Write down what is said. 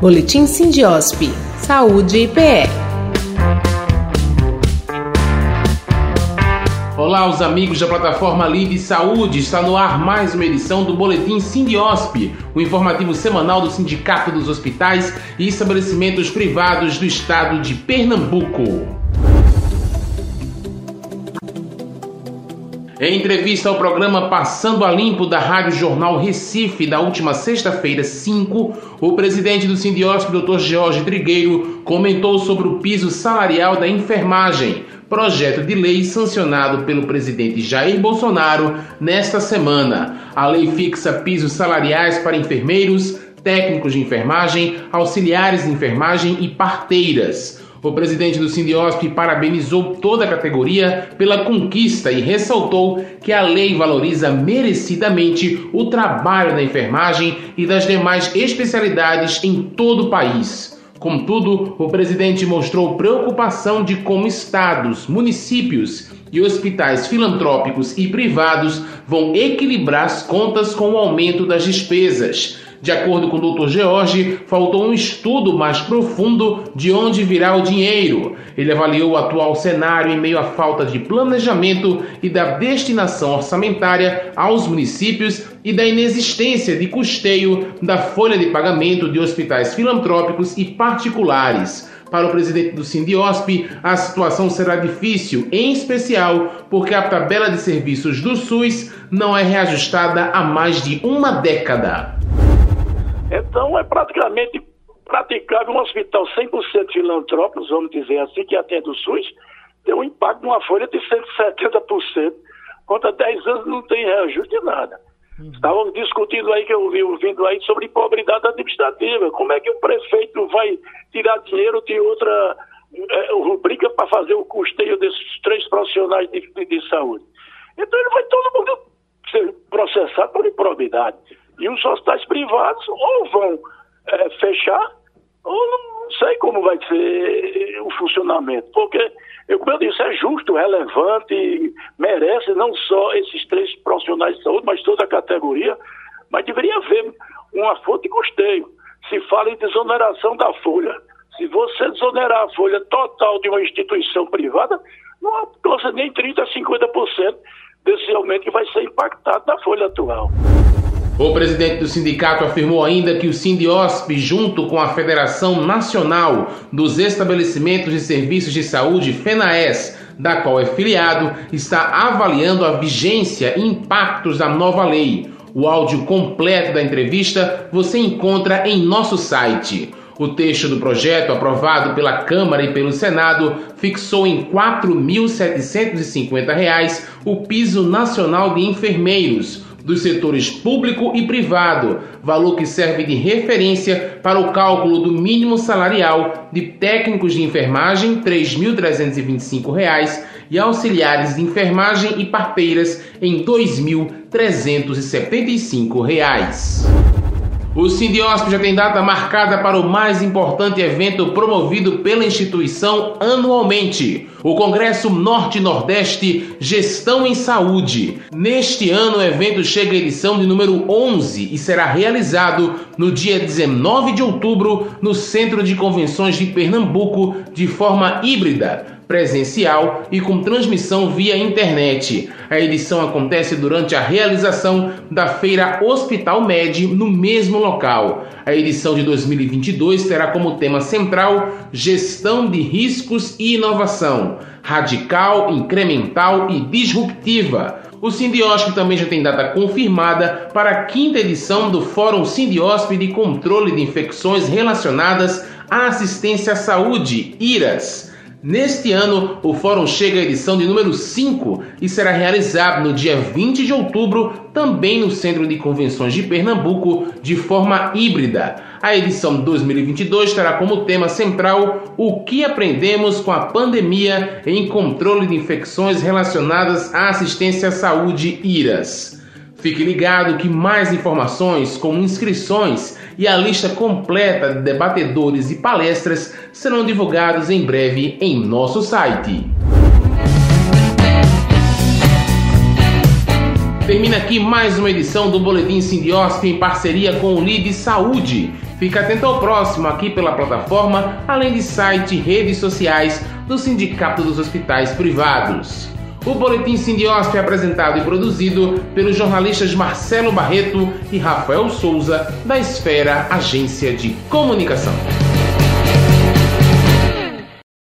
Boletim Sindiosp. Saúde e PE. Olá, os amigos da plataforma Live Saúde. Está no ar mais uma edição do Boletim Sindiosp, o informativo semanal do Sindicato dos Hospitais e Estabelecimentos Privados do Estado de Pernambuco. Em entrevista ao programa Passando a Limpo da Rádio Jornal Recife, da última sexta-feira, 5, o presidente do Sindiosp, Dr. Jorge Trigueiro, comentou sobre o piso salarial da enfermagem, projeto de lei sancionado pelo presidente Jair Bolsonaro nesta semana. A lei fixa pisos salariais para enfermeiros, técnicos de enfermagem, auxiliares de enfermagem e parteiras. O presidente do Sindiosp parabenizou toda a categoria pela conquista e ressaltou que a lei valoriza merecidamente o trabalho da enfermagem e das demais especialidades em todo o país. Contudo, o presidente mostrou preocupação de como estados, municípios e hospitais filantrópicos e privados vão equilibrar as contas com o aumento das despesas de acordo com o Dr. George, faltou um estudo mais profundo de onde virá o dinheiro. Ele avaliou o atual cenário em meio à falta de planejamento e da destinação orçamentária aos municípios e da inexistência de custeio da folha de pagamento de hospitais filantrópicos e particulares. Para o presidente do Sindiosp, a situação será difícil, em especial porque a tabela de serviços do SUS não é reajustada há mais de uma década. Então, é praticamente praticável um hospital 100% filantrópico, vamos dizer assim, que atende o SUS, tem um impacto numa folha de 170%, contra 10 anos não tem reajuste nada. Uhum. Estavam discutindo aí, que eu vi ouvindo aí, sobre improbidade administrativa. Como é que o prefeito vai tirar dinheiro de outra é, rubrica para fazer o custeio desses três profissionais de, de, de saúde? Então ele vai todo mundo ser processado por improbidade. E os hospitais privados ou vão é, fechar, ou não sei como vai ser o funcionamento. Porque, eu, como eu disse, é justo, relevante, merece não só esses três profissionais de saúde, mas toda a categoria, mas deveria haver uma fonte de custeio. Se fala em desoneração da folha. Se você desonerar a folha total de uma instituição privada, não alcança nem 30% a 50% desse aumento que vai ser impactado na folha atual. O presidente do sindicato afirmou ainda que o Sindiosp, junto com a Federação Nacional dos Estabelecimentos de Serviços de Saúde, FENAES, da qual é filiado, está avaliando a vigência e impactos da nova lei. O áudio completo da entrevista você encontra em nosso site. O texto do projeto, aprovado pela Câmara e pelo Senado, fixou em R$ 4.750 o piso nacional de enfermeiros dos setores público e privado, valor que serve de referência para o cálculo do mínimo salarial de técnicos de enfermagem, R$ 3.325, e auxiliares de enfermagem e parteiras em R$ 2.375. O Sindiosp já tem data marcada para o mais importante evento promovido pela instituição anualmente, o Congresso Norte-Nordeste Gestão em Saúde. Neste ano, o evento chega à edição de número 11 e será realizado no dia 19 de outubro no Centro de Convenções de Pernambuco de forma híbrida presencial e com transmissão via internet. A edição acontece durante a realização da Feira Hospital Med no mesmo local. A edição de 2022 terá como tema central Gestão de Riscos e Inovação, radical, incremental e disruptiva. O Sindiosp também já tem data confirmada para a quinta edição do Fórum Sindiosp de Controle de Infecções Relacionadas à Assistência à Saúde, IRAS. Neste ano, o fórum chega à edição de número 5 e será realizado no dia 20 de outubro, também no Centro de Convenções de Pernambuco, de forma híbrida. A edição 2022 terá como tema central o que aprendemos com a pandemia em controle de infecções relacionadas à assistência à saúde IRAS. Fique ligado que mais informações, como inscrições e a lista completa de debatedores e palestras serão divulgados em breve em nosso site. Termina aqui mais uma edição do Boletim Sindiosp em parceria com o LID Saúde Fique atento ao próximo aqui pela plataforma, além de site e redes sociais do Sindicato dos Hospitais Privados. O Boletim Sindiosp é apresentado e produzido pelos jornalistas Marcelo Barreto e Rafael Souza, da Esfera Agência de Comunicação.